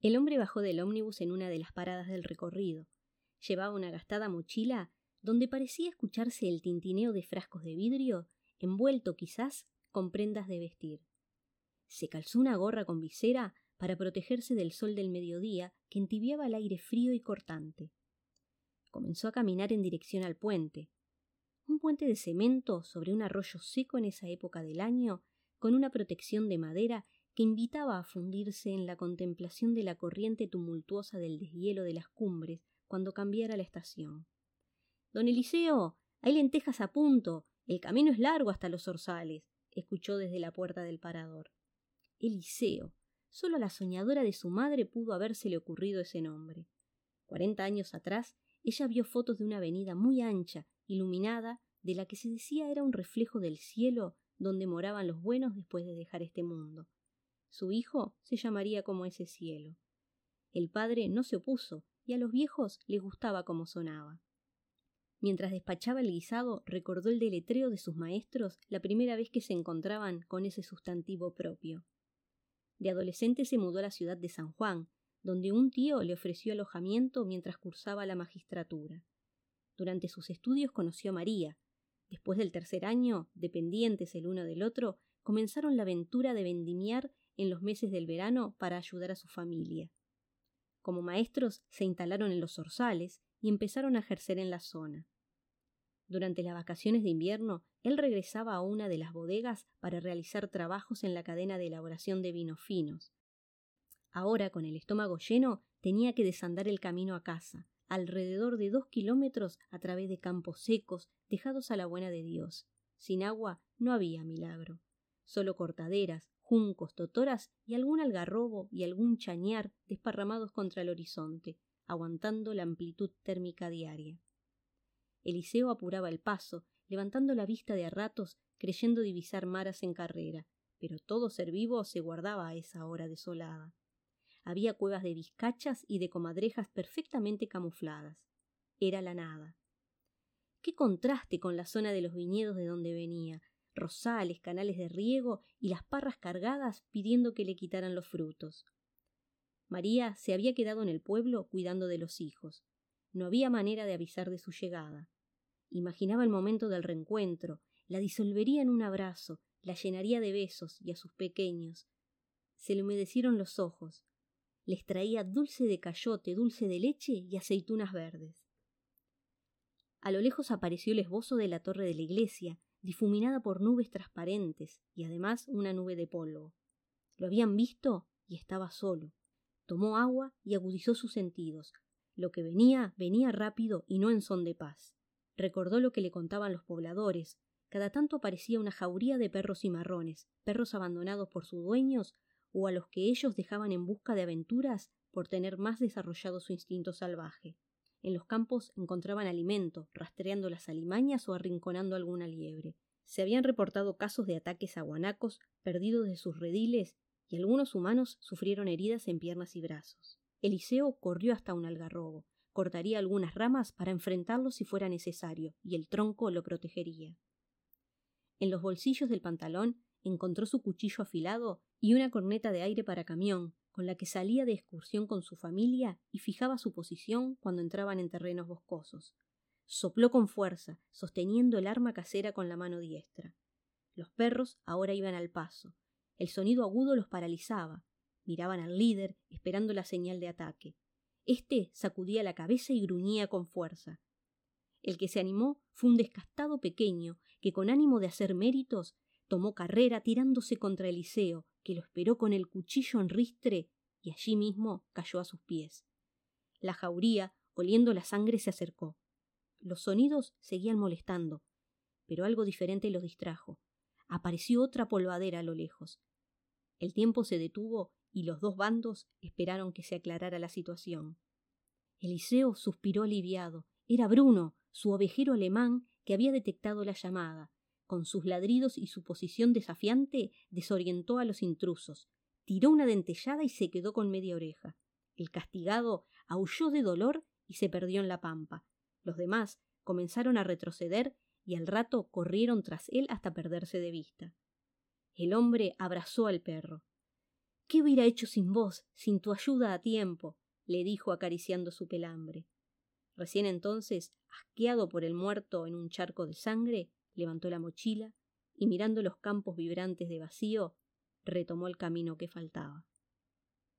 El hombre bajó del ómnibus en una de las paradas del recorrido. Llevaba una gastada mochila donde parecía escucharse el tintineo de frascos de vidrio, envuelto quizás con prendas de vestir. Se calzó una gorra con visera para protegerse del sol del mediodía que entibiaba el aire frío y cortante. Comenzó a caminar en dirección al puente. Un puente de cemento sobre un arroyo seco en esa época del año, con una protección de madera que invitaba a fundirse en la contemplación de la corriente tumultuosa del deshielo de las cumbres cuando cambiara la estación. Don Eliseo, hay lentejas a punto. El camino es largo hasta los orzales, escuchó desde la puerta del parador. Eliseo. Solo a la soñadora de su madre pudo habérsele ocurrido ese nombre. Cuarenta años atrás, ella vio fotos de una avenida muy ancha, iluminada, de la que se decía era un reflejo del cielo donde moraban los buenos después de dejar este mundo. Su hijo se llamaría como ese cielo. El padre no se opuso, y a los viejos les gustaba como sonaba. Mientras despachaba el guisado, recordó el deletreo de sus maestros la primera vez que se encontraban con ese sustantivo propio. De adolescente se mudó a la ciudad de San Juan, donde un tío le ofreció alojamiento mientras cursaba la magistratura. Durante sus estudios conoció a María. Después del tercer año, dependientes el uno del otro, comenzaron la aventura de vendimiar en los meses del verano para ayudar a su familia. Como maestros se instalaron en los orzales y empezaron a ejercer en la zona. Durante las vacaciones de invierno, él regresaba a una de las bodegas para realizar trabajos en la cadena de elaboración de vinos finos. Ahora, con el estómago lleno, tenía que desandar el camino a casa, alrededor de dos kilómetros a través de campos secos, dejados a la buena de Dios. Sin agua no había milagro. Solo cortaderas, juncos, totoras y algún algarrobo y algún chañar desparramados contra el horizonte, aguantando la amplitud térmica diaria. Eliseo apuraba el paso, levantando la vista de a ratos, creyendo divisar maras en carrera, pero todo ser vivo se guardaba a esa hora desolada. Había cuevas de vizcachas y de comadrejas perfectamente camufladas. Era la nada. Qué contraste con la zona de los viñedos de donde venía, rosales, canales de riego y las parras cargadas pidiendo que le quitaran los frutos. María se había quedado en el pueblo cuidando de los hijos. No había manera de avisar de su llegada. Imaginaba el momento del reencuentro, la disolvería en un abrazo, la llenaría de besos y a sus pequeños. Se le humedecieron los ojos. Les traía dulce de cayote, dulce de leche y aceitunas verdes. A lo lejos apareció el esbozo de la torre de la iglesia, difuminada por nubes transparentes y además una nube de polvo. Lo habían visto y estaba solo. Tomó agua y agudizó sus sentidos. Lo que venía, venía rápido y no en son de paz. Recordó lo que le contaban los pobladores. Cada tanto aparecía una jauría de perros y marrones, perros abandonados por sus dueños o a los que ellos dejaban en busca de aventuras por tener más desarrollado su instinto salvaje. En los campos encontraban alimento, rastreando las alimañas o arrinconando alguna liebre. Se habían reportado casos de ataques a guanacos perdidos de sus rediles y algunos humanos sufrieron heridas en piernas y brazos. Eliseo corrió hasta un algarrobo, cortaría algunas ramas para enfrentarlo si fuera necesario, y el tronco lo protegería. En los bolsillos del pantalón encontró su cuchillo afilado y una corneta de aire para camión, con la que salía de excursión con su familia y fijaba su posición cuando entraban en terrenos boscosos. Sopló con fuerza, sosteniendo el arma casera con la mano diestra. Los perros ahora iban al paso. El sonido agudo los paralizaba. Miraban al líder, esperando la señal de ataque. Este sacudía la cabeza y gruñía con fuerza. El que se animó fue un descastado pequeño que, con ánimo de hacer méritos, tomó carrera tirándose contra Eliseo, que lo esperó con el cuchillo en ristre y allí mismo cayó a sus pies. La jauría, oliendo la sangre, se acercó. Los sonidos seguían molestando, pero algo diferente los distrajo. Apareció otra polvadera a lo lejos. El tiempo se detuvo y los dos bandos esperaron que se aclarara la situación. Eliseo suspiró aliviado. Era Bruno, su ovejero alemán, que había detectado la llamada con sus ladridos y su posición desafiante, desorientó a los intrusos, tiró una dentellada y se quedó con media oreja. El castigado aulló de dolor y se perdió en la pampa. Los demás comenzaron a retroceder y al rato corrieron tras él hasta perderse de vista. El hombre abrazó al perro. ¿Qué hubiera hecho sin vos, sin tu ayuda a tiempo? le dijo acariciando su pelambre. Recién entonces, asqueado por el muerto en un charco de sangre, levantó la mochila y mirando los campos vibrantes de vacío, retomó el camino que faltaba.